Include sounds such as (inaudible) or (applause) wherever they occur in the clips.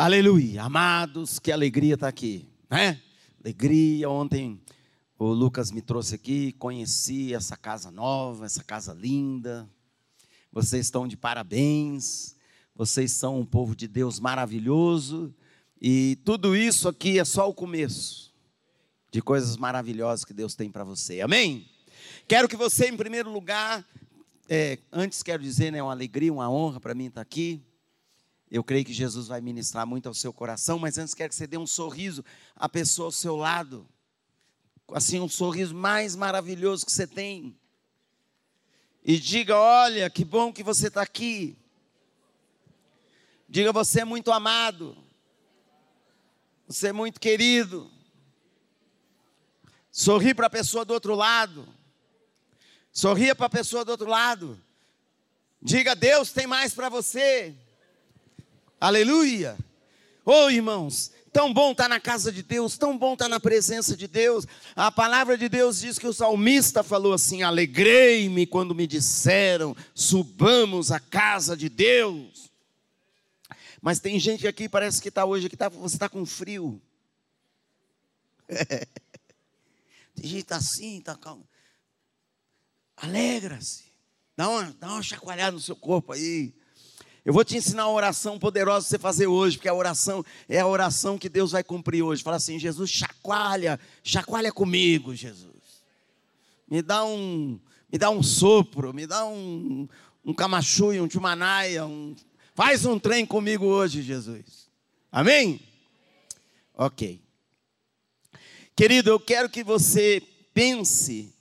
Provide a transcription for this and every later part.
Aleluia. Amados, que alegria estar aqui, né? Alegria. Ontem o Lucas me trouxe aqui, conheci essa casa nova, essa casa linda. Vocês estão de parabéns. Vocês são um povo de Deus maravilhoso. E tudo isso aqui é só o começo de coisas maravilhosas que Deus tem para você. Amém? Quero que você, em primeiro lugar, é, antes quero dizer, né, uma alegria, uma honra para mim estar aqui. Eu creio que Jesus vai ministrar muito ao seu coração, mas antes quero que você dê um sorriso à pessoa ao seu lado. Assim, um sorriso mais maravilhoso que você tem. E diga: Olha, que bom que você está aqui. Diga: Você é muito amado. Você é muito querido. Sorri para a pessoa do outro lado. Sorria para a pessoa do outro lado. Diga: Deus tem mais para você. Aleluia! Oh, irmãos, tão bom estar tá na casa de Deus, tão bom estar tá na presença de Deus. A palavra de Deus diz que o salmista falou assim: Alegrei-me quando me disseram, subamos à casa de Deus. Mas tem gente aqui, parece que está hoje, que tá, você está com frio. (laughs) tem gente tá assim, está calmo. Alegra-se. Dá uma, dá uma chacoalhada no seu corpo aí. Eu vou te ensinar uma oração poderosa para você fazer hoje, porque a oração é a oração que Deus vai cumprir hoje. Fala assim: Jesus, chacoalha, chacoalha comigo, Jesus. Me dá um, me dá um sopro, me dá um, um camachui, um chumanaia, um, faz um trem comigo hoje, Jesus. Amém? Ok. Querido, eu quero que você pense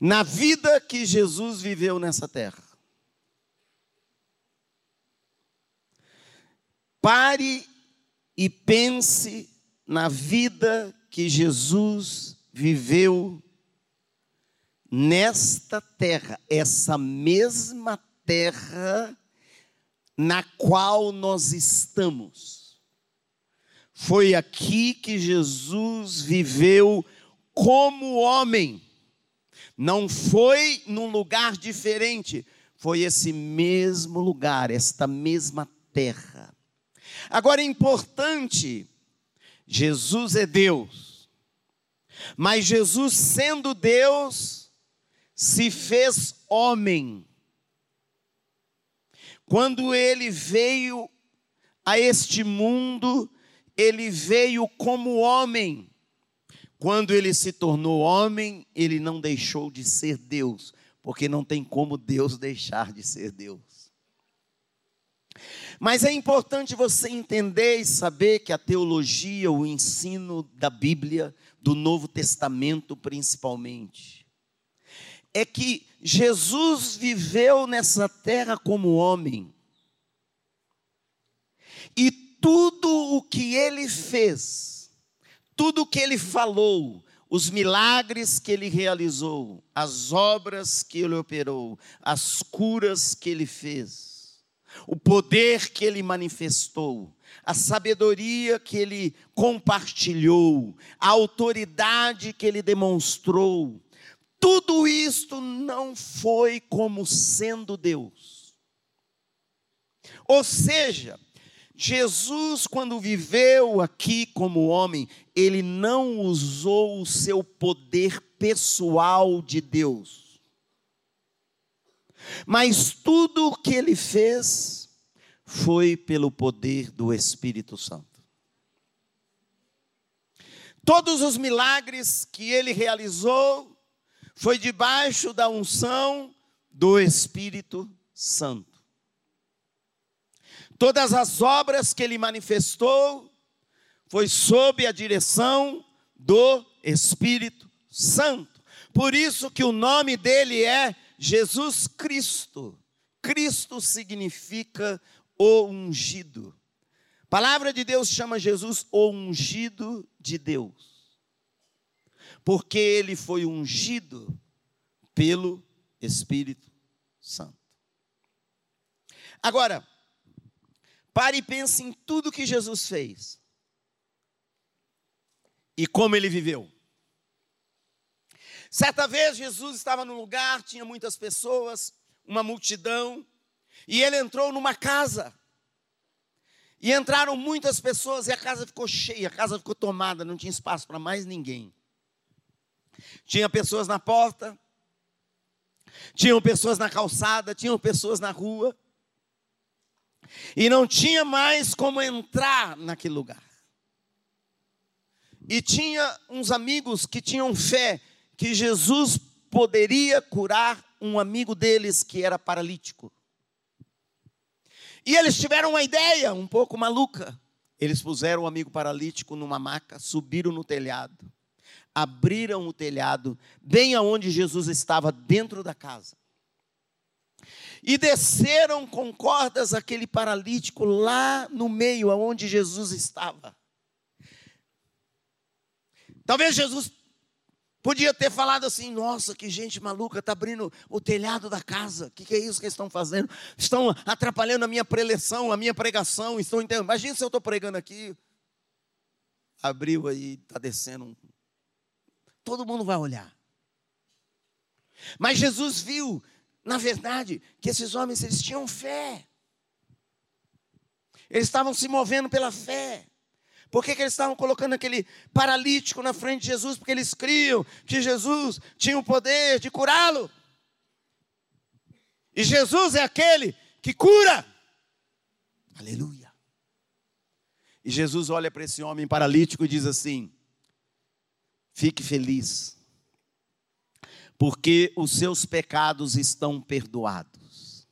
na vida que Jesus viveu nessa terra. Pare e pense na vida que Jesus viveu nesta terra, essa mesma terra na qual nós estamos. Foi aqui que Jesus viveu como homem. Não foi num lugar diferente, foi esse mesmo lugar, esta mesma terra. Agora é importante, Jesus é Deus, mas Jesus, sendo Deus, se fez homem. Quando ele veio a este mundo, ele veio como homem. Quando ele se tornou homem, ele não deixou de ser Deus, porque não tem como Deus deixar de ser Deus. Mas é importante você entender e saber que a teologia, o ensino da Bíblia, do Novo Testamento principalmente, é que Jesus viveu nessa terra como homem. E tudo o que ele fez, tudo o que ele falou, os milagres que ele realizou, as obras que ele operou, as curas que ele fez, o poder que ele manifestou, a sabedoria que ele compartilhou, a autoridade que ele demonstrou, tudo isto não foi como sendo Deus. Ou seja, Jesus, quando viveu aqui como homem, ele não usou o seu poder pessoal de Deus mas tudo o que ele fez foi pelo poder do Espírito Santo. Todos os milagres que ele realizou foi debaixo da unção do Espírito Santo. Todas as obras que ele manifestou foi sob a direção do Espírito Santo. Por isso que o nome dele é Jesus Cristo. Cristo significa o ungido. A palavra de Deus chama Jesus o ungido de Deus. Porque ele foi ungido pelo Espírito Santo. Agora, pare e pense em tudo que Jesus fez. E como ele viveu. Certa vez Jesus estava num lugar, tinha muitas pessoas, uma multidão, e ele entrou numa casa. E entraram muitas pessoas e a casa ficou cheia, a casa ficou tomada, não tinha espaço para mais ninguém. Tinha pessoas na porta, tinham pessoas na calçada, tinham pessoas na rua. E não tinha mais como entrar naquele lugar. E tinha uns amigos que tinham fé que Jesus poderia curar um amigo deles que era paralítico. E eles tiveram uma ideia um pouco maluca. Eles puseram o amigo paralítico numa maca, subiram no telhado, abriram o telhado, bem aonde Jesus estava, dentro da casa. E desceram com cordas aquele paralítico lá no meio, aonde Jesus estava. Talvez Jesus Podia ter falado assim: nossa, que gente maluca, está abrindo o telhado da casa. O que, que, é isso que eles estão fazendo? Estão atrapalhando a minha preleção, a minha pregação. Estão. Imagina se eu estou pregando aqui. Abriu aí, está descendo. Todo mundo vai olhar. Mas Jesus viu, na verdade, que esses homens eles tinham fé. Eles estavam se movendo pela fé. Por que, que eles estavam colocando aquele paralítico na frente de Jesus? Porque eles criam que Jesus tinha o poder de curá-lo. E Jesus é aquele que cura. Aleluia. E Jesus olha para esse homem paralítico e diz assim: Fique feliz, porque os seus pecados estão perdoados.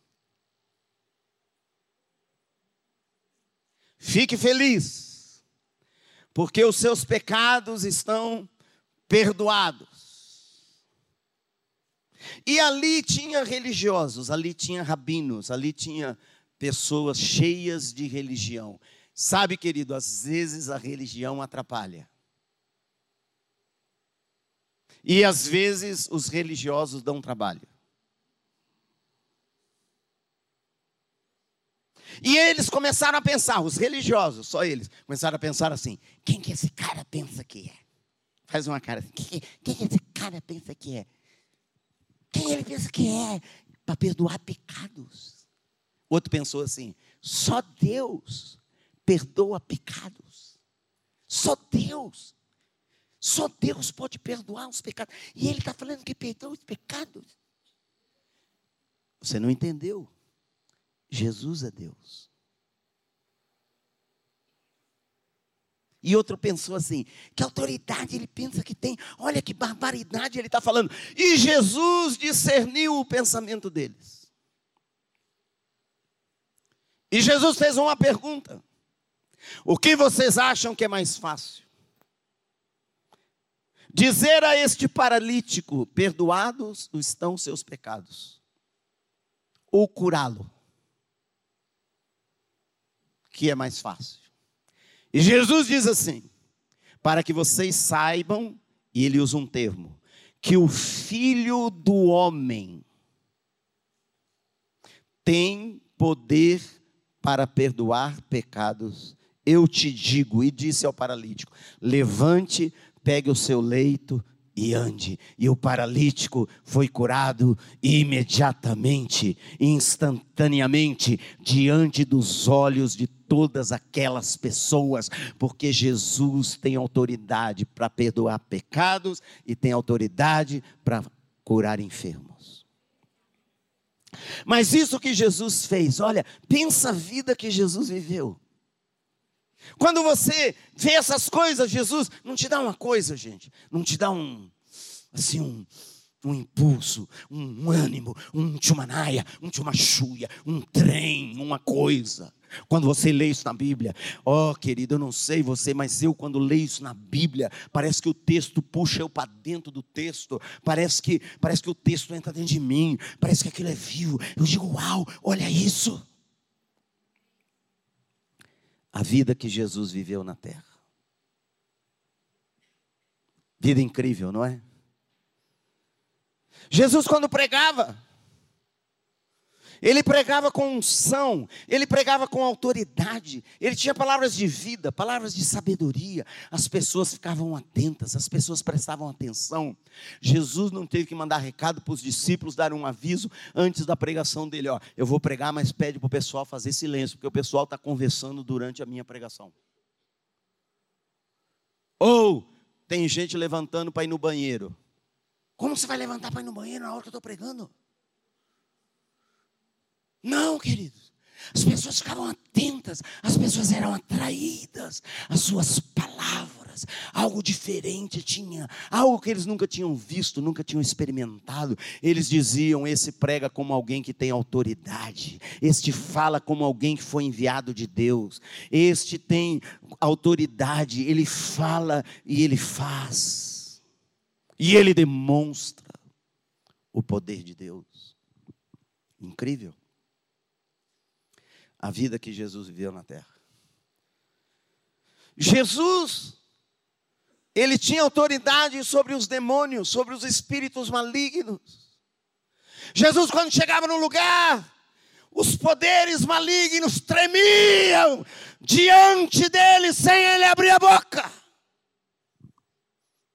Fique feliz porque os seus pecados estão perdoados. E ali tinha religiosos, ali tinha rabinos, ali tinha pessoas cheias de religião. Sabe, querido, às vezes a religião atrapalha. E às vezes os religiosos dão trabalho. E eles começaram a pensar, os religiosos, só eles, começaram a pensar assim: quem que esse cara pensa que é? Faz uma cara assim: quem, quem que esse cara pensa que é? Quem ele pensa que é? Para perdoar pecados. Outro pensou assim: só Deus perdoa pecados. Só Deus. Só Deus pode perdoar os pecados. E ele está falando que perdoa os pecados. Você não entendeu. Jesus é Deus. E outro pensou assim: que autoridade ele pensa que tem? Olha que barbaridade ele está falando. E Jesus discerniu o pensamento deles. E Jesus fez uma pergunta: O que vocês acham que é mais fácil? Dizer a este paralítico: Perdoados estão seus pecados, ou curá-lo? Que é mais fácil. E Jesus diz assim: para que vocês saibam, e ele usa um termo, que o filho do homem tem poder para perdoar pecados. Eu te digo, e disse ao paralítico: levante, pegue o seu leito e ande. E o paralítico foi curado imediatamente, instantaneamente, diante dos olhos de todas aquelas pessoas, porque Jesus tem autoridade para perdoar pecados e tem autoridade para curar enfermos. Mas isso que Jesus fez, olha, pensa a vida que Jesus viveu. Quando você vê essas coisas, Jesus não te dá uma coisa, gente, não te dá um assim um, um impulso, um, um ânimo, um tchumanaia, um tchumachuia, um trem, uma coisa. Quando você lê isso na Bíblia, ó oh, querido, eu não sei você, mas eu quando leio isso na Bíblia, parece que o texto puxa eu para dentro do texto, parece que parece que o texto entra dentro de mim, parece que aquilo é vivo. Eu digo, uau, olha isso. A vida que Jesus viveu na terra. Vida incrível, não é? Jesus, quando pregava, Ele pregava com unção, ele pregava com autoridade, ele tinha palavras de vida, palavras de sabedoria. As pessoas ficavam atentas, as pessoas prestavam atenção. Jesus não teve que mandar recado para os discípulos, dar um aviso antes da pregação dele: Ó, eu vou pregar, mas pede para o pessoal fazer silêncio, porque o pessoal está conversando durante a minha pregação. Ou tem gente levantando para ir no banheiro. Como você vai levantar para ir no banheiro na hora que eu estou pregando? Não, queridos. As pessoas ficavam atentas, as pessoas eram atraídas às suas palavras. Algo diferente tinha, algo que eles nunca tinham visto, nunca tinham experimentado. Eles diziam: Esse prega como alguém que tem autoridade, este fala como alguém que foi enviado de Deus, este tem autoridade, ele fala e ele faz, e ele demonstra o poder de Deus. Incrível a vida que Jesus viveu na terra. Jesus, ele tinha autoridade sobre os demônios, sobre os espíritos malignos. Jesus, quando chegava no lugar, os poderes malignos tremiam diante dele sem ele abrir a boca.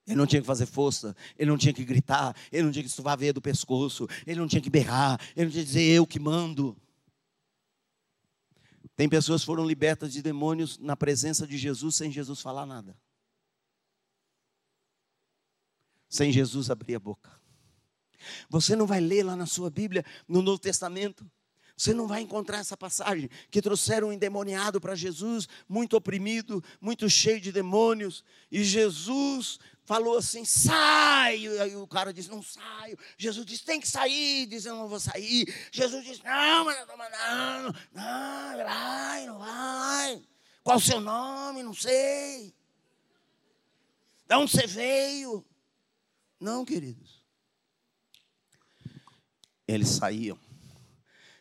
Ele não tinha que fazer força, ele não tinha que gritar, ele não tinha que estuvar a veia do pescoço, ele não tinha que berrar, ele não tinha que dizer eu que mando. Tem pessoas que foram libertas de demônios na presença de Jesus sem Jesus falar nada. Sem Jesus abrir a boca. Você não vai ler lá na sua Bíblia, no Novo Testamento, você não vai encontrar essa passagem que trouxeram um endemoniado para Jesus, muito oprimido, muito cheio de demônios, e Jesus falou assim: sai. Aí o cara disse: não saio. Jesus disse: tem que sair. Diz: eu não vou sair. Jesus disse: não, mas não, não, não, vai, não vai. Qual o seu nome? Não sei. De onde você veio? Não, queridos. Eles saíam.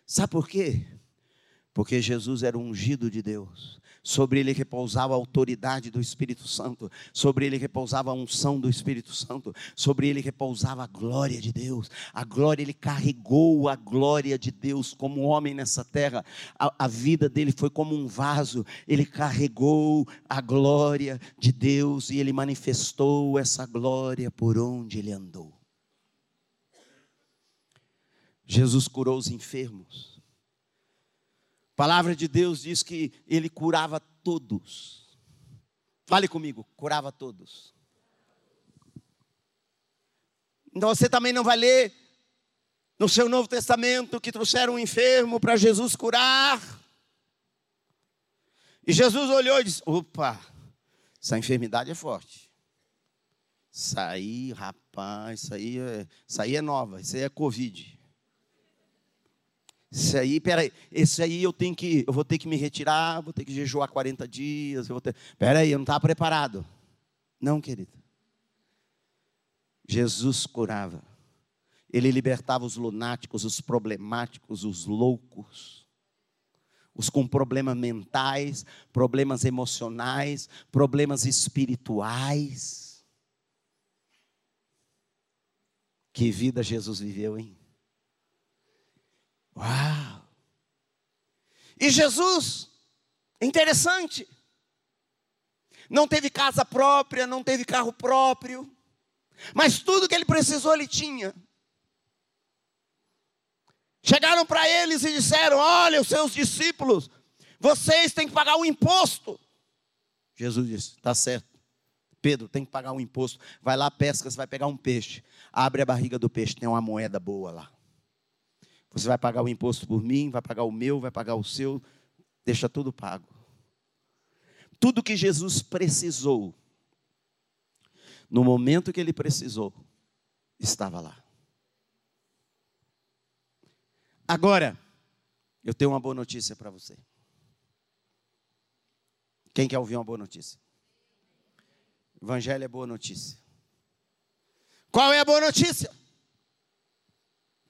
Sabe por quê? Porque Jesus era ungido de Deus sobre ele repousava a autoridade do Espírito Santo, sobre ele repousava a unção do Espírito Santo, sobre ele repousava a glória de Deus. A glória, ele carregou a glória de Deus como homem nessa terra. A, a vida dele foi como um vaso, ele carregou a glória de Deus e ele manifestou essa glória por onde ele andou. Jesus curou os enfermos palavra de Deus diz que ele curava todos. Fale comigo, curava todos. Então você também não vai ler no seu Novo Testamento que trouxeram um enfermo para Jesus curar. E Jesus olhou e disse: opa, essa enfermidade é forte. Isso aí, rapaz, isso aí é, isso aí é nova, isso aí é Covid. Isso aí, peraí, esse aí eu tenho que, eu vou ter que me retirar, vou ter que jejuar 40 dias, eu vou ter. Peraí, eu não estava preparado. Não, querido. Jesus curava. Ele libertava os lunáticos, os problemáticos, os loucos, os com problemas mentais, problemas emocionais, problemas espirituais. Que vida Jesus viveu, hein? Uau! E Jesus, interessante, não teve casa própria, não teve carro próprio, mas tudo que ele precisou ele tinha. Chegaram para eles e disseram: Olha, os seus discípulos, vocês têm que pagar um imposto. Jesus disse: Está certo. Pedro, tem que pagar um imposto. Vai lá, pesca, você vai pegar um peixe. Abre a barriga do peixe, tem uma moeda boa lá. Você vai pagar o imposto por mim, vai pagar o meu, vai pagar o seu, deixa tudo pago. Tudo que Jesus precisou, no momento que ele precisou, estava lá. Agora, eu tenho uma boa notícia para você. Quem quer ouvir uma boa notícia? Evangelho é boa notícia. Qual é a boa notícia?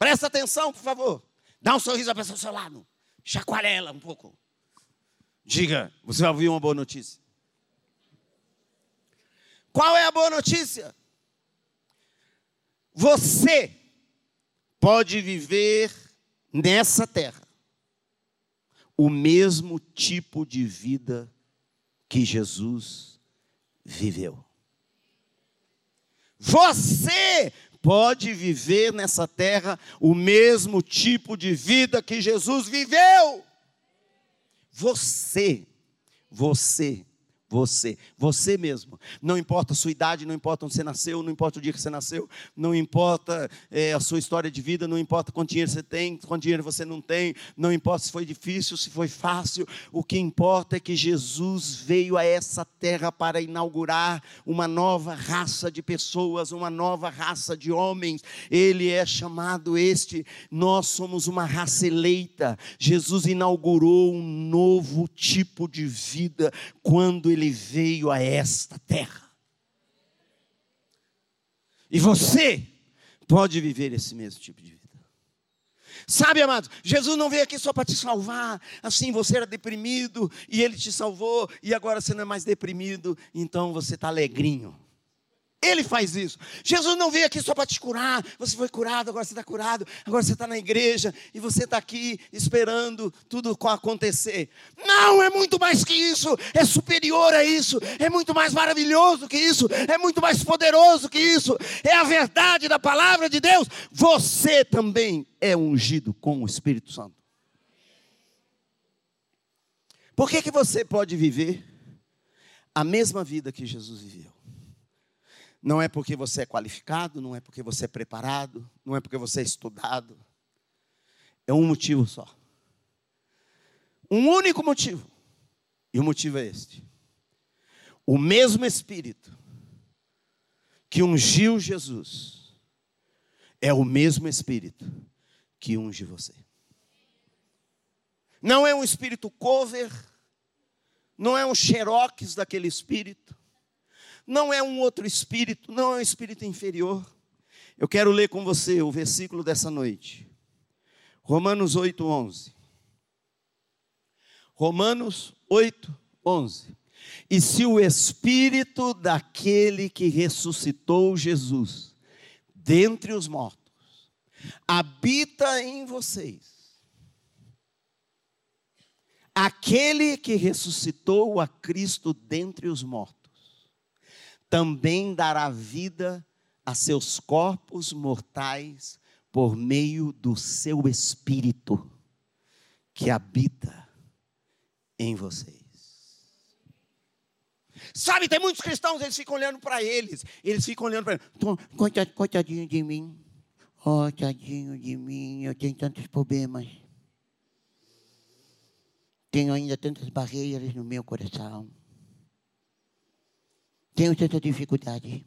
Presta atenção, por favor. Dá um sorriso à pessoa do seu lado. Chacoalha um pouco. Diga, você vai ouvir uma boa notícia. Qual é a boa notícia? Você pode viver nessa terra o mesmo tipo de vida que Jesus viveu. Você pode viver nessa terra o mesmo tipo de vida que Jesus viveu. Você, você você, você mesmo. Não importa a sua idade, não importa onde você nasceu, não importa o dia que você nasceu, não importa é, a sua história de vida, não importa quanto dinheiro você tem, quanto dinheiro você não tem, não importa se foi difícil, se foi fácil. O que importa é que Jesus veio a essa terra para inaugurar uma nova raça de pessoas, uma nova raça de homens. Ele é chamado este, nós somos uma raça eleita. Jesus inaugurou um novo tipo de vida quando ele ele veio a esta terra. E você pode viver esse mesmo tipo de vida. Sabe, amados, Jesus não veio aqui só para te salvar. Assim, você era deprimido e ele te salvou, e agora você não é mais deprimido, então você está alegrinho. Ele faz isso. Jesus não veio aqui só para te curar. Você foi curado, agora você está curado. Agora você está na igreja e você está aqui esperando tudo acontecer. Não, é muito mais que isso. É superior a isso. É muito mais maravilhoso que isso. É muito mais poderoso que isso. É a verdade da palavra de Deus. Você também é ungido com o Espírito Santo. Por que, que você pode viver a mesma vida que Jesus viveu? Não é porque você é qualificado, não é porque você é preparado, não é porque você é estudado. É um motivo só. Um único motivo. E o motivo é este: o mesmo Espírito que ungiu Jesus é o mesmo Espírito que unge você. Não é um espírito cover, não é um xerox daquele espírito, não é um outro espírito, não é um espírito inferior. Eu quero ler com você o versículo dessa noite. Romanos 8, 11. Romanos 8, 11. E se o espírito daquele que ressuscitou Jesus dentre os mortos habita em vocês, aquele que ressuscitou a Cristo dentre os mortos, também dará vida a seus corpos mortais por meio do seu espírito que habita em vocês. Sabe, tem muitos cristãos, eles ficam olhando para eles, eles ficam olhando para eles, coitadinho de mim, oh, tadinho de mim, eu tenho tantos problemas, tenho ainda tantas barreiras no meu coração tenho tanta dificuldade.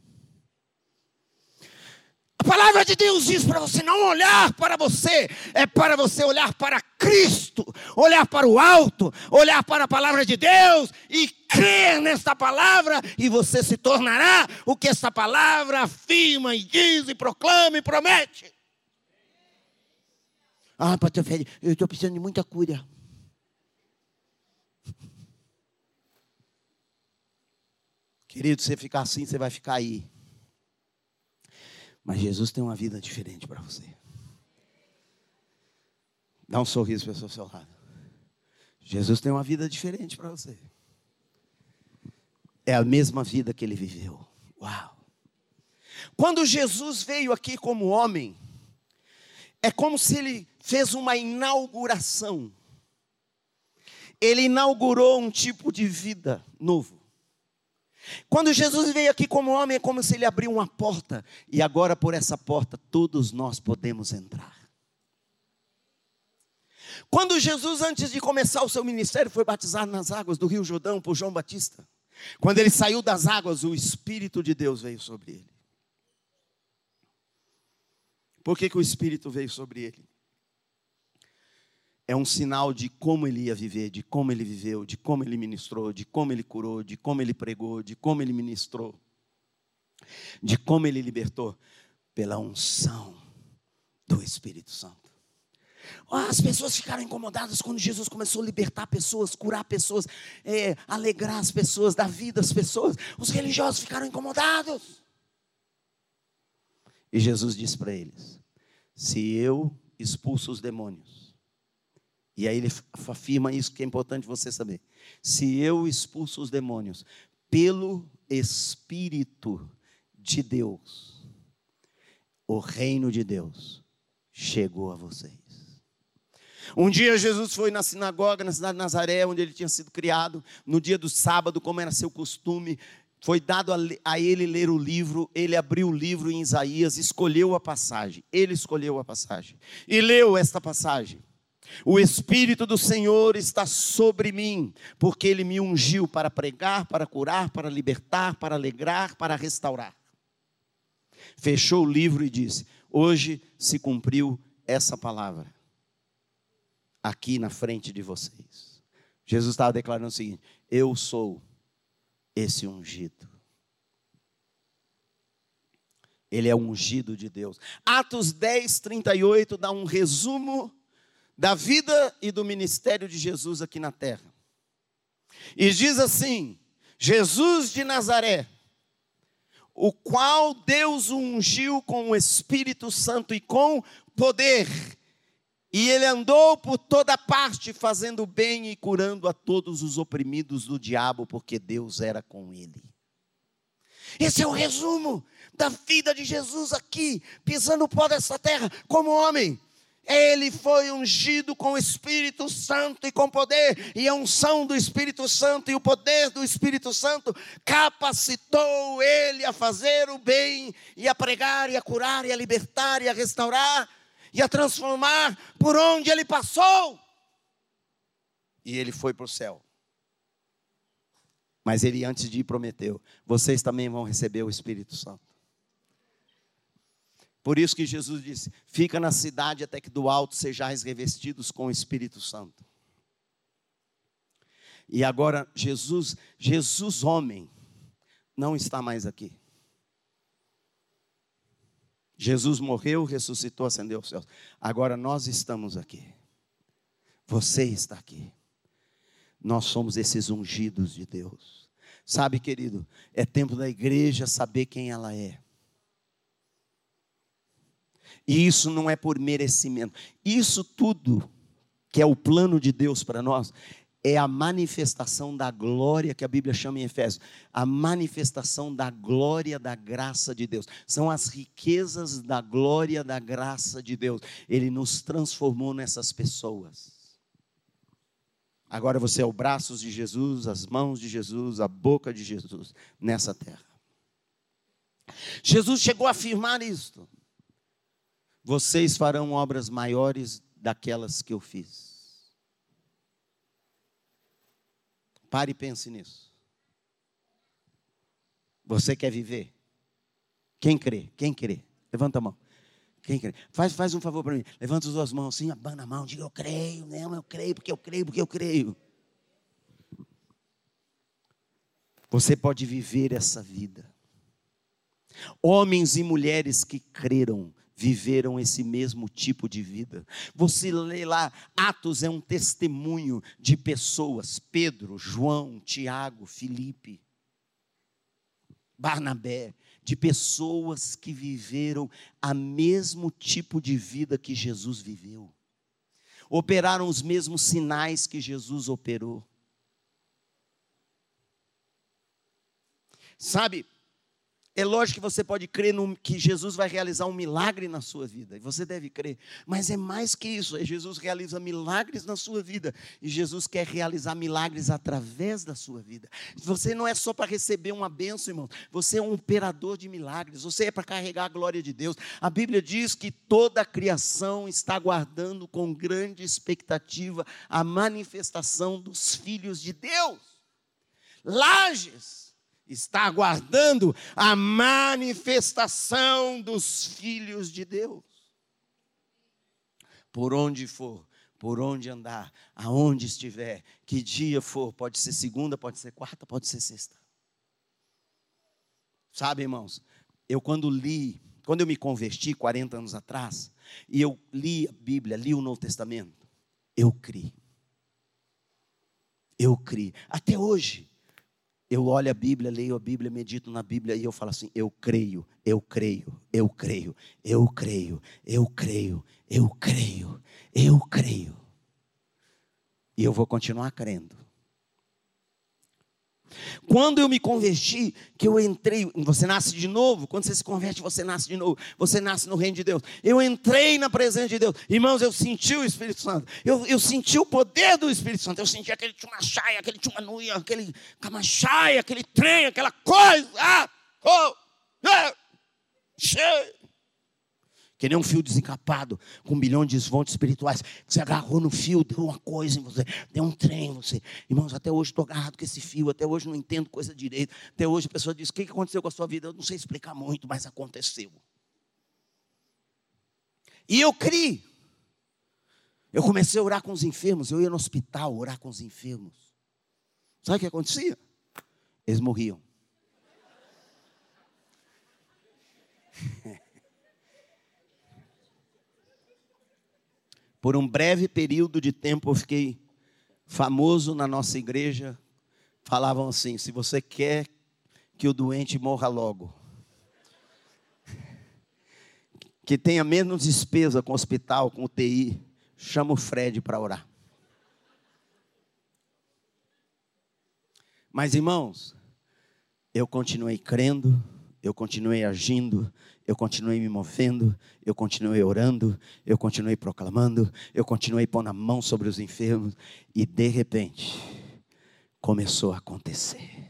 A palavra de Deus diz para você não olhar para você, é para você olhar para Cristo, olhar para o alto, olhar para a palavra de Deus e crer nesta palavra, e você se tornará o que esta palavra afirma e diz e proclama e promete. Ah, pastor Félix, eu estou precisando de muita cura. Querido, você ficar assim, você vai ficar aí. Mas Jesus tem uma vida diferente para você. Dá um sorriso para o seu lado. Jesus tem uma vida diferente para você. É a mesma vida que ele viveu. Uau! Quando Jesus veio aqui como homem, é como se ele fez uma inauguração. Ele inaugurou um tipo de vida novo. Quando Jesus veio aqui como homem, é como se ele abriu uma porta, e agora por essa porta todos nós podemos entrar. Quando Jesus, antes de começar o seu ministério, foi batizado nas águas do Rio Jordão por João Batista, quando ele saiu das águas, o Espírito de Deus veio sobre ele. Por que, que o Espírito veio sobre ele? É um sinal de como ele ia viver, de como ele viveu, de como ele ministrou, de como ele curou, de como ele pregou, de como ele ministrou, de como ele libertou, pela unção do Espírito Santo. As pessoas ficaram incomodadas quando Jesus começou a libertar pessoas, curar pessoas, é, alegrar as pessoas, dar vida às pessoas. Os religiosos ficaram incomodados. E Jesus disse para eles: Se eu expulso os demônios, E aí ele afirma isso que é importante você saber. Se eu expulso os demônios pelo Espírito de Deus, o reino de Deus chegou a vocês. Um dia Jesus foi na sinagoga, na cidade de Nazaré, onde ele tinha sido criado, no dia do sábado, como era seu costume, foi dado a, ele ler o livro, ele abriu o livro em Isaías, escolheu a passagem, ele escolheu a passagem, e leu esta passagem. O Espírito do Senhor está sobre mim, porque Ele me ungiu para pregar, para curar, para libertar, para alegrar, para restaurar. Fechou o livro e disse: Hoje se cumpriu essa palavra, aqui na frente de vocês. Jesus estava declarando o seguinte: Eu sou esse ungido. Ele é ungido de Deus. Atos 10, 38 dá um resumo da vida e do ministério de Jesus aqui na terra. E diz assim: Jesus de Nazaré, o qual Deus ungiu com o Espírito Santo e com poder, e ele andou por toda parte fazendo bem e curando a todos os oprimidos do diabo, porque Deus era com ele. Esse é o resumo da vida de Jesus aqui, pisando o pó dessa terra como homem. Ele foi ungido com o Espírito Santo e com poder, e a unção do Espírito Santo e o poder do Espírito Santo capacitou ele a fazer o bem, e a pregar, e a curar, e a libertar, e a restaurar, e a transformar por onde ele passou. E ele foi para o céu. Mas ele, antes de ir, prometeu: vocês também vão receber o Espírito Santo. Por isso que Jesus disse: Fica na cidade até que do alto sejais revestidos com o Espírito Santo. E agora Jesus, Jesus homem, não está mais aqui. Jesus morreu, ressuscitou, ascendeu aos céus. Agora nós estamos aqui. Você está aqui. Nós somos esses ungidos de Deus. Sabe, querido, é tempo da igreja saber quem ela é. E isso não é por merecimento. Isso tudo que é o plano de Deus para nós é a manifestação da glória que a Bíblia chama em Efésios, a manifestação da glória da graça de Deus. São as riquezas da glória da graça de Deus. Ele nos transformou nessas pessoas. Agora você é o braços de Jesus, as mãos de Jesus, a boca de Jesus nessa terra. Jesus chegou a afirmar isto vocês farão obras maiores daquelas que eu fiz. Pare e pense nisso. Você quer viver? Quem crê? Quem crê? Levanta a mão. Quem crê? Faz, faz um favor para mim. Levanta as duas mãos assim, abana a mão, diga eu creio, não, eu creio, porque eu creio, porque eu creio. Você pode viver essa vida. Homens e mulheres que creram viveram esse mesmo tipo de vida. Você lê lá, Atos é um testemunho de pessoas, Pedro, João, Tiago, Felipe, Barnabé, de pessoas que viveram a mesmo tipo de vida que Jesus viveu. Operaram os mesmos sinais que Jesus operou. Sabe, é lógico que você pode crer no, que Jesus vai realizar um milagre na sua vida, e você deve crer, mas é mais que isso: é Jesus realiza milagres na sua vida, e Jesus quer realizar milagres através da sua vida. Você não é só para receber uma bênção, irmão, você é um operador de milagres, você é para carregar a glória de Deus. A Bíblia diz que toda a criação está aguardando com grande expectativa a manifestação dos filhos de Deus. Lages está aguardando a manifestação dos filhos de Deus. Por onde for, por onde andar, aonde estiver, que dia for, pode ser segunda, pode ser quarta, pode ser sexta. Sabe, irmãos, eu quando li, quando eu me converti 40 anos atrás, e eu li a Bíblia, li o Novo Testamento, eu criei. Eu criei. Até hoje, eu olho a Bíblia, leio a Bíblia, medito na Bíblia e eu falo assim: eu creio, eu creio, eu creio, eu creio, eu creio, eu creio, eu creio. E eu vou continuar crendo. Quando eu me converti, que eu entrei, você nasce de novo. Quando você se converte, você nasce de novo. Você nasce no reino de Deus. Eu entrei na presença de Deus. Irmãos, eu senti o Espírito Santo. Eu, eu senti o poder do Espírito Santo. Eu senti aquele chumachai, aquele chumanuia, aquele camachai, aquele trem, aquela coisa. Ah, oh, ah, cheio que nem um fio desencapado, com um bilhão de desvontes espirituais. Você agarrou no fio, deu uma coisa em você, deu um trem em você. Irmãos, até hoje estou agarrado com esse fio, até hoje não entendo coisa direito. Até hoje a pessoa diz: O que aconteceu com a sua vida? Eu não sei explicar muito, mas aconteceu. E eu criei. Eu comecei a orar com os enfermos, eu ia no hospital orar com os enfermos. Sabe o que acontecia? Eles morriam. (laughs) Por um breve período de tempo eu fiquei famoso na nossa igreja. Falavam assim: se você quer que o doente morra logo, que tenha menos despesa com o hospital, com o TI, chama o Fred para orar. Mas irmãos, eu continuei crendo, eu continuei agindo, eu continuei me movendo, eu continuei orando, eu continuei proclamando, eu continuei pondo a mão sobre os enfermos, e de repente, começou a acontecer.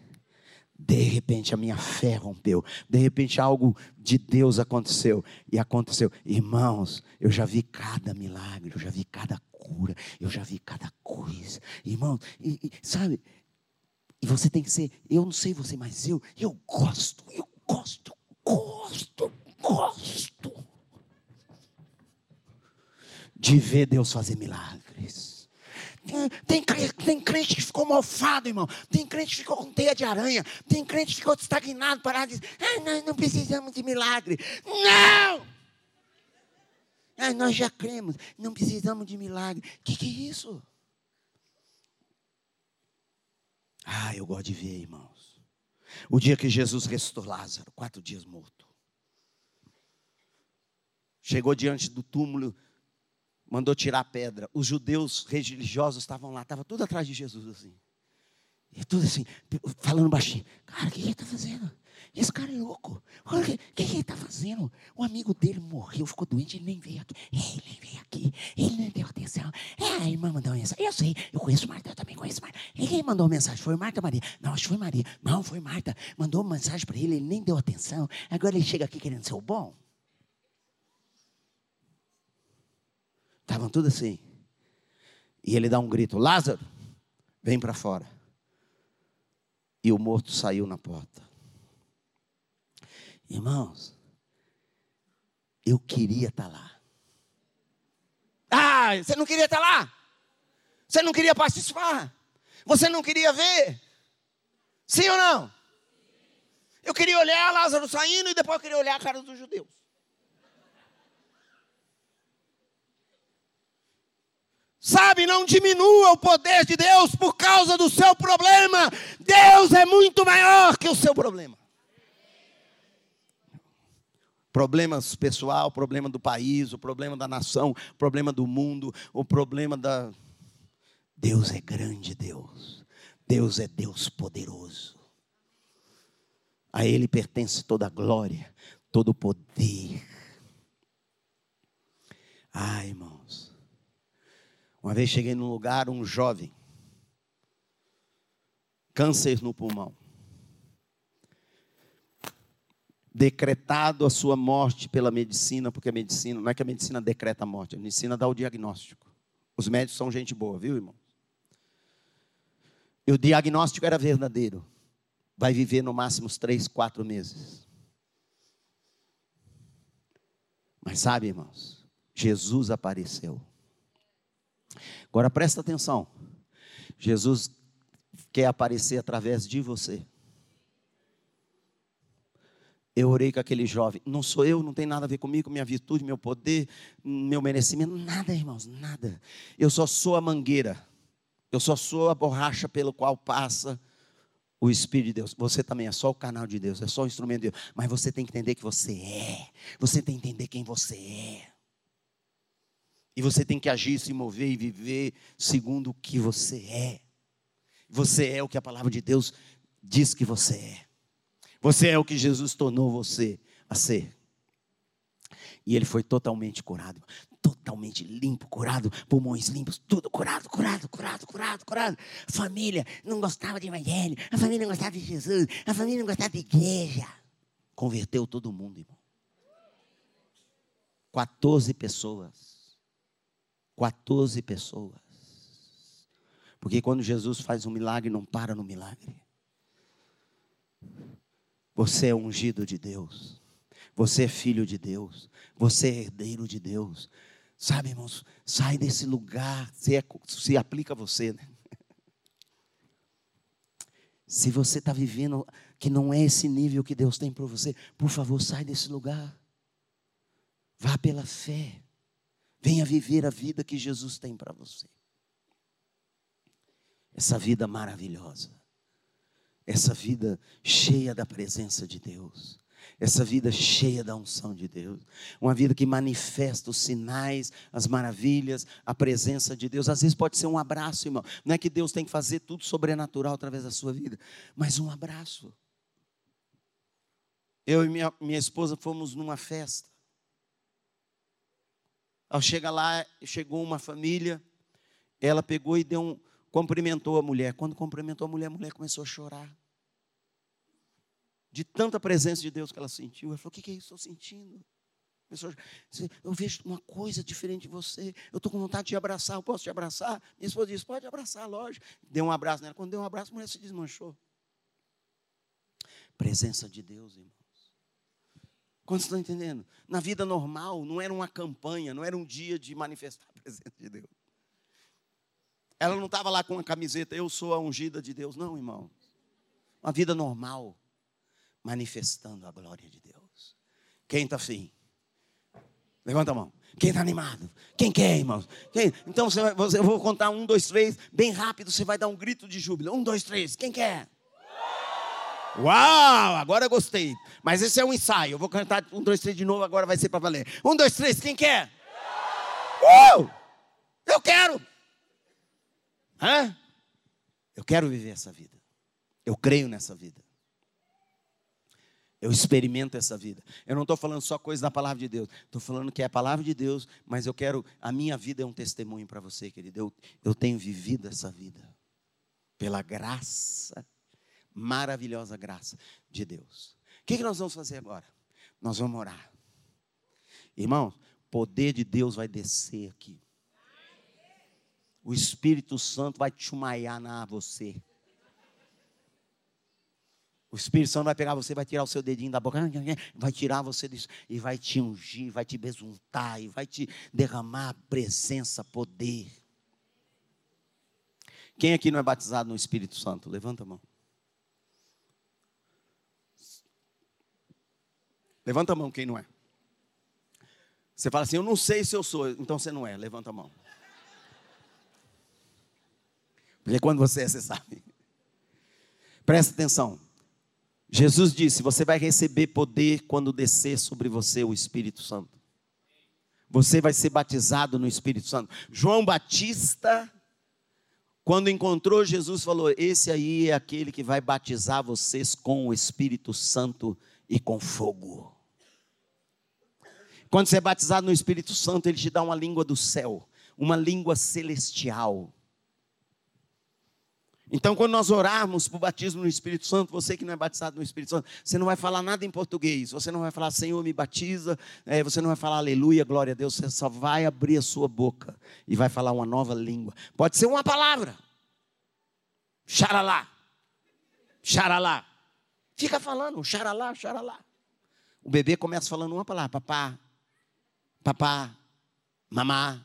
De repente a minha fé rompeu, de repente algo de Deus aconteceu, e aconteceu. Irmãos, eu já vi cada milagre, eu já vi cada cura, eu já vi cada coisa. Irmãos, e, e, sabe, e você tem que ser, eu não sei você, mas eu, eu gosto, eu gosto, gosto, gosto de ver Deus fazer milagres. Tem, tem crente que ficou mofado, irmão. Tem crente que ficou com teia de aranha. Tem crente que ficou estagnado, parado. Diz, ah, nós não precisamos de milagre. Não! Ah, nós já cremos, não precisamos de milagre. O que, que é isso? Ah, eu gosto de ver, irmãos. O dia que Jesus ressuscitou Lázaro, quatro dias morto. Chegou diante do túmulo, mandou tirar a pedra. Os judeus religiosos estavam lá, estavam tudo atrás de Jesus assim. E tudo assim, falando baixinho. Cara, o que ele está fazendo? Esse cara é louco. O que, que, ele está fazendo? O amigo dele morreu, ficou doente, ele nem veio aqui. Ele nem veio aqui, ele nem deu atenção. É, a irmã mandou mensagem. Eu sei, eu conheço Marta, eu também conheço Marta. E quem mandou mensagem? Foi Marta Maria? Não, acho que foi Maria. Não, foi Marta. Mandou mensagem para ele, ele nem deu atenção. Agora ele chega aqui querendo ser o bom. Estavam tudo assim. E ele dá um grito: Lázaro, vem para fora. E o morto saiu na porta. Irmãos, eu queria estar lá. Ah, você não queria estar lá? Você não queria participar? Você não queria ver? Sim ou não? Eu queria olhar Lázaro saindo e depois eu queria olhar a cara dos judeus. Sabe, não diminua o poder de Deus por causa do seu problema. Deus é muito maior que o seu problema problemas pessoal, problema do país, o problema da nação, o problema do mundo, o problema da Deus é grande, Deus. Deus é Deus poderoso. A ele pertence toda a glória, todo o poder. Ah, irmãos. Uma vez cheguei num lugar, um jovem, câncer no pulmão. Decretado a sua morte pela medicina, porque a medicina, não é que a medicina decreta a morte, a medicina dá o diagnóstico. Os médicos são gente boa, viu, irmão? E o diagnóstico era verdadeiro. Vai viver no máximo uns três, quatro meses. Mas sabe, irmãos, Jesus apareceu. Agora presta atenção. Jesus quer aparecer através de você. Eu orei com aquele jovem. Não sou eu, não tem nada a ver comigo, minha virtude, meu poder, meu merecimento, nada, irmãos, nada. Eu só sou a mangueira. Eu só sou a borracha pelo qual passa o Espírito de Deus. Você também é só o canal de Deus, é só o instrumento de Deus. Mas você tem que entender que você é. Você tem que entender quem você é. E você tem que agir, se mover e viver segundo o que você é. Você é o que a palavra de Deus diz que você é. Você é o que Jesus tornou você a ser. E ele foi totalmente curado, totalmente limpo, curado, pulmões limpos, tudo curado, curado, curado, curado, curado. Família não gostava de evangelho, a família não gostava de Jesus, a família não gostava de igreja. Converteu todo mundo, irmão. 14 pessoas. 14 pessoas. Porque quando Jesus faz um milagre, não para no milagre. Você é ungido de Deus. Você é filho de Deus. Você é herdeiro de Deus. Sabe, irmãos, sai desse lugar. Se, é, se aplica a você, né? (laughs) Se você está vivendo que não é esse nível que Deus tem para você, por favor, sai desse lugar. Vá pela fé. Venha viver a vida que Jesus tem para você. Essa vida maravilhosa. Essa vida cheia da presença de Deus essa vida cheia da unção de Deus, uma vida que manifesta os sinais, as maravilhas, a presença de Deus. Às vezes pode ser um abraço, irmão. Não é que Deus tem que fazer tudo sobrenatural através da sua vida, mas um abraço. Eu e minha, minha esposa fomos numa festa. Ao chegar lá, chegou uma família, ela pegou e deu um, cumprimentou a mulher. Quando cumprimentou a mulher, a mulher começou a chorar de tanta presença de Deus que ela sentiu. Ela falou: O que é isso? Estou sentindo. Eu vejo uma coisa diferente de você. Eu estou com vontade de abraçar. Eu posso te abraçar? Minha esposa disse: Pode abraçar, lógico. Deu um abraço nela. Quando deu um abraço, a mulher se desmanchou. Presença de Deus, irmãos. Quantos estão entendendo? Na vida normal, não era uma campanha, não era um dia de manifestar a presença de Deus. Ela não estava lá com uma camiseta, eu sou a ungida de Deus. Não, irmão. Uma vida normal manifestando a glória de Deus. Quem está afim? Levanta a mão. Quem está animado? Quem quer, irmãos? Quem? Então você vai, você, eu vou contar um, dois, três, bem rápido, você vai dar um grito de júbilo. Um, dois, três. Quem quer? Uau, agora gostei. Mas esse é um ensaio. Eu vou cantar um, dois, três de novo, agora vai ser para valer. Um, dois, três, quem quer? Uh! Eu quero. Hã? Eu quero viver essa vida. Eu creio nessa vida. Eu experimento essa vida. Eu não estou falando só coisa da palavra de Deus. Estou falando que é a palavra de Deus, mas eu quero. A minha vida é um testemunho para você, querido. Eu, eu tenho vivido essa vida. Pela graça, maravilhosa graça de Deus. O que, que nós vamos fazer agora? Nós vamos orar. Irmão, poder de Deus vai descer aqui. O Espírito Santo vai chumaiar na você. O Espírito Santo vai pegar você, vai tirar o seu dedinho da boca, vai tirar você disso e vai te ungir, vai te besuntar e vai te derramar presença, poder. Quem aqui não é batizado no Espírito Santo? Levanta a mão. Levanta a mão quem não é. Você fala assim: Eu não sei se eu sou, então você não é. Levanta a mão. Porque quando você é, você sabe. Presta atenção. Jesus disse: Você vai receber poder quando descer sobre você o Espírito Santo. Você vai ser batizado no Espírito Santo. João Batista, quando encontrou Jesus, falou: Esse aí é aquele que vai batizar vocês com o Espírito Santo e com fogo. Quando você é batizado no Espírito Santo, ele te dá uma língua do céu, uma língua celestial. Então, quando nós orarmos para o batismo no Espírito Santo, você que não é batizado no Espírito Santo, você não vai falar nada em português, você não vai falar Senhor me batiza, é, você não vai falar aleluia, glória a Deus, você só vai abrir a sua boca e vai falar uma nova língua. Pode ser uma palavra, xaralá, xaralá. Fica falando, xaralá, xaralá. O bebê começa falando uma palavra, papá, papá, mamá.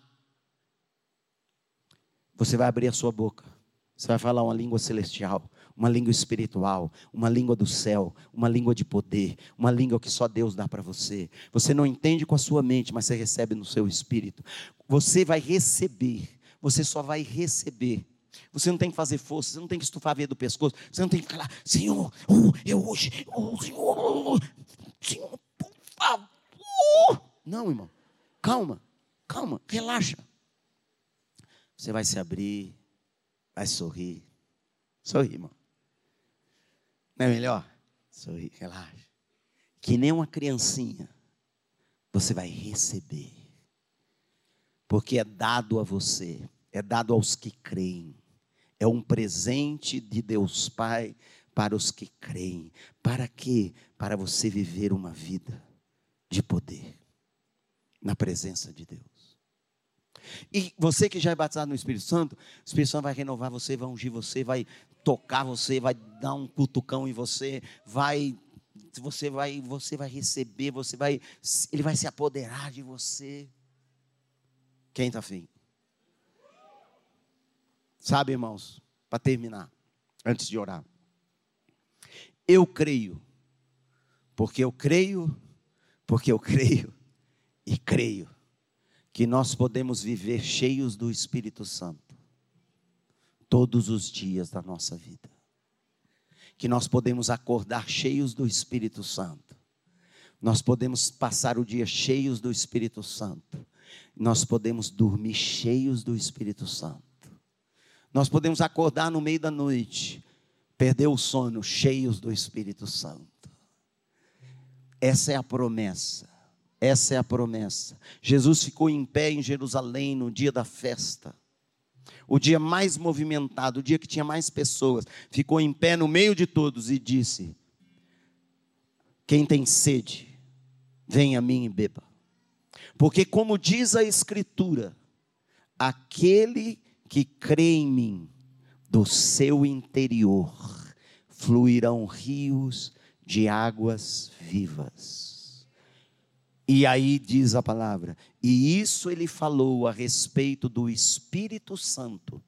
Você vai abrir a sua boca você vai falar uma língua celestial, uma língua espiritual, uma língua do céu, uma língua de poder, uma língua que só Deus dá para você. Você não entende com a sua mente, mas você recebe no seu espírito. Você vai receber, você só vai receber. Você não tem que fazer força, você não tem que estufar a veia do pescoço, você não tem que falar, Senhor, oh, eu hoje, oh, Senhor, oh, Senhor, por favor. Não, irmão, calma. calma, relaxa. Você vai se abrir, vai sorrir. Sorri, irmão. Não é melhor? Sorri, relaxa. Que nem uma criancinha, você vai receber. Porque é dado a você, é dado aos que creem. É um presente de Deus Pai para os que creem. Para quê? Para você viver uma vida de poder na presença de Deus. E você que já é batizado no Espírito Santo, o Espírito Santo vai renovar você, vai ungir você, vai tocar você, vai dar um cutucão em você, vai você vai você vai receber, você vai ele vai se apoderar de você. Quem está afim? Sabe, irmãos, para terminar, antes de orar. Eu creio, porque eu creio, porque eu creio e creio que nós podemos viver cheios do Espírito Santo todos os dias da nossa vida. Que nós podemos acordar cheios do Espírito Santo. Nós podemos passar o dia cheios do Espírito Santo. Nós podemos dormir cheios do Espírito Santo. Nós podemos acordar no meio da noite, perder o sono cheios do Espírito Santo. Essa é a promessa. Essa é a promessa. Jesus ficou em pé em Jerusalém no dia da festa. O dia mais movimentado, o dia que tinha mais pessoas, ficou em pé no meio de todos e disse: Quem tem sede, venha a mim e beba. Porque, como diz a Escritura, aquele que crê em mim, do seu interior fluirão rios de águas vivas. E aí diz a palavra, e isso ele falou a respeito do Espírito Santo,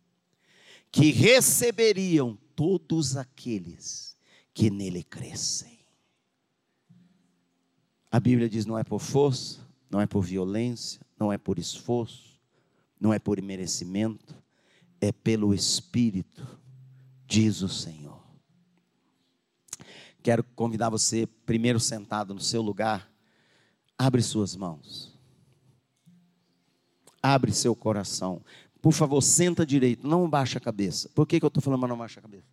que receberiam todos aqueles que nele crescem. A Bíblia diz: não é por força, não é por violência, não é por esforço, não é por merecimento, é pelo Espírito, diz o Senhor. Quero convidar você, primeiro sentado no seu lugar, Abre suas mãos. Abre seu coração. Por favor, senta direito, não baixa a cabeça. Por que, que eu estou falando, mas não baixa a cabeça?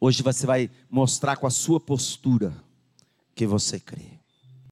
Hoje você vai mostrar com a sua postura que você crê.